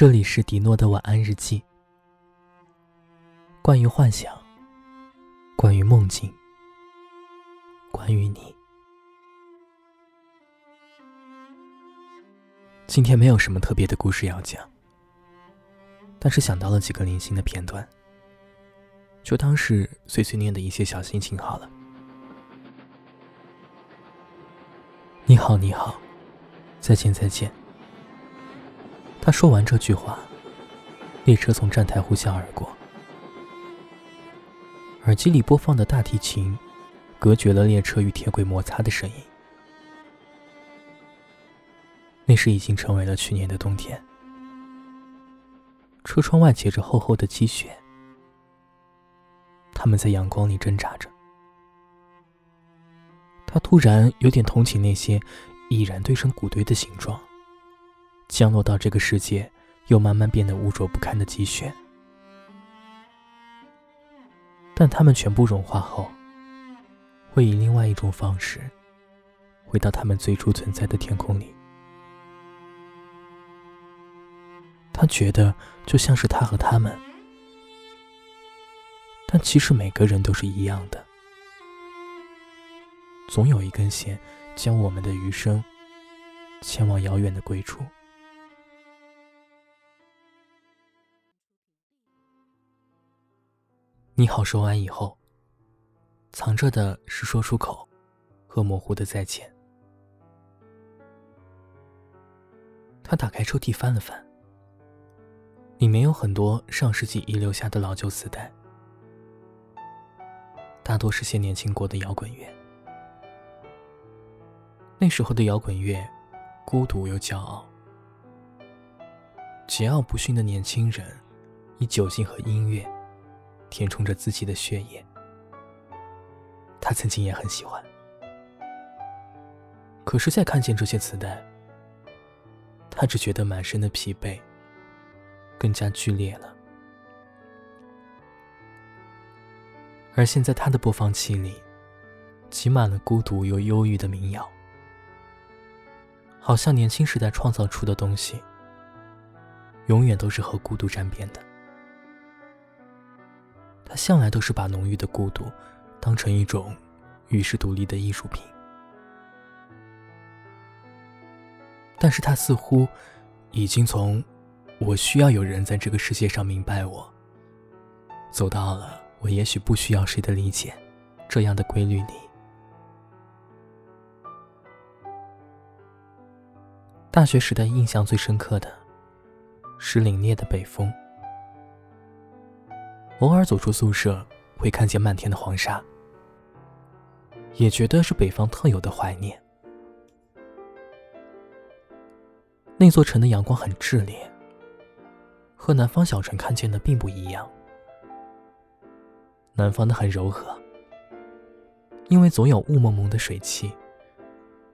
这里是迪诺的晚安日记。关于幻想，关于梦境，关于你。今天没有什么特别的故事要讲，但是想到了几个零星的片段，就当是碎碎念的一些小心情好了。你好，你好，再见，再见。他说完这句话，列车从站台呼啸而过，耳机里播放的大提琴隔绝了列车与铁轨摩擦的声音。那时已经成为了去年的冬天，车窗外结着厚厚的积雪，他们在阳光里挣扎着。他突然有点同情那些已然堆成谷堆的形状。降落到这个世界，又慢慢变得污浊不堪的积雪，但它们全部融化后，会以另外一种方式回到他们最初存在的天空里。他觉得就像是他和他们，但其实每个人都是一样的，总有一根线将我们的余生牵往遥远的归处。你好，说完以后，藏着的是说出口和模糊的再见。他打开抽屉翻了翻，里面有很多上世纪遗留下的老旧磁带，大多是些年轻过的摇滚乐。那时候的摇滚乐，孤独又骄傲，桀骜不驯的年轻人，以酒精和音乐。填充着自己的血液。他曾经也很喜欢，可是再看见这些磁带，他只觉得满身的疲惫更加剧烈了。而现在，他的播放器里挤满了孤独又忧郁的民谣，好像年轻时代创造出的东西，永远都是和孤独沾边的。他向来都是把浓郁的孤独当成一种与世独立的艺术品，但是他似乎已经从“我需要有人在这个世界上明白我”，走到了“我也许不需要谁的理解”这样的规律里。大学时代印象最深刻的是凛冽的北风。偶尔走出宿舍，会看见漫天的黄沙，也觉得是北方特有的怀念。那座城的阳光很炽烈，和南方小城看见的并不一样。南方的很柔和，因为总有雾蒙蒙的水汽，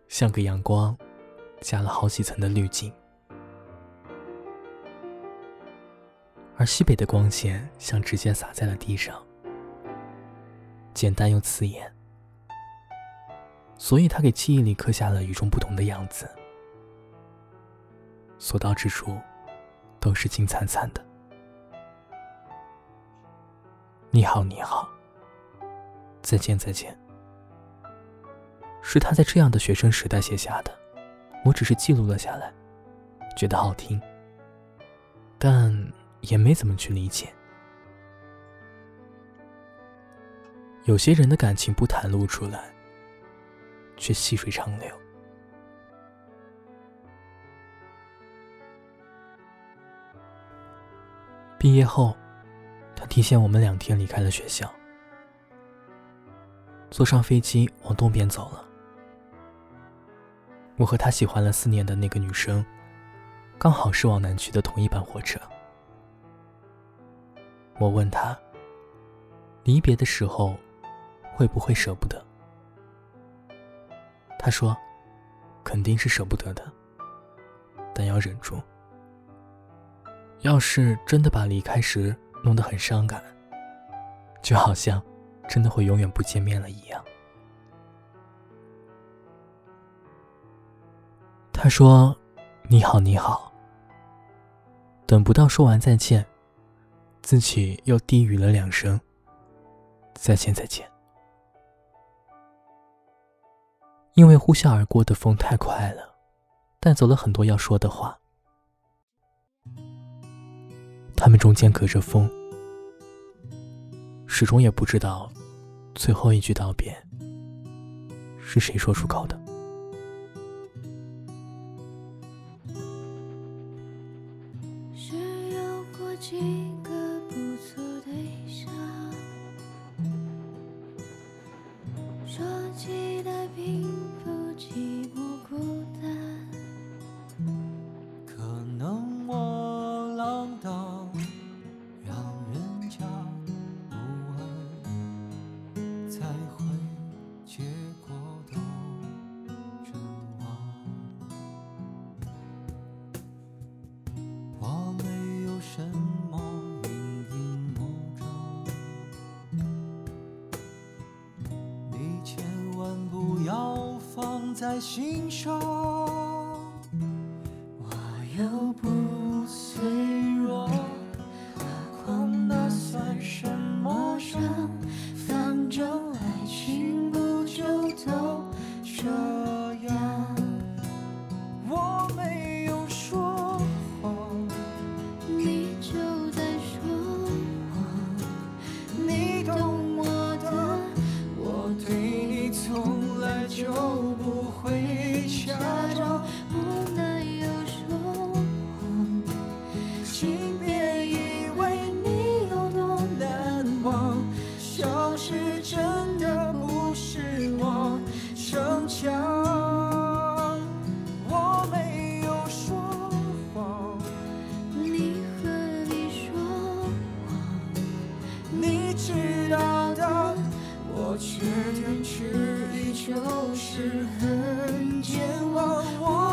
像给阳光加了好几层的滤镜。而西北的光线像直接洒在了地上，简单又刺眼，所以他给记忆里刻下了与众不同的样子，所到之处都是金灿灿的。你好，你好，再见，再见。是他在这样的学生时代写下的，我只是记录了下来，觉得好听，但。也没怎么去理解，有些人的感情不袒露出来，却细水长流。毕业后，他提前我们两天离开了学校，坐上飞机往东边走了。我和他喜欢了四年的那个女生，刚好是往南去的同一班火车。我问他：“离别的时候，会不会舍不得？”他说：“肯定是舍不得的，但要忍住。要是真的把离开时弄得很伤感，就好像真的会永远不见面了一样。”他说：“你好，你好。”等不到说完再见，自己又低语了两声：“再见，再见。”因为呼啸而过的风太快了，带走了很多要说的话。他们中间隔着风，始终也不知道最后一句道别是谁说出口的。 ได้ 在心上，知道的我缺点之一就是很健忘。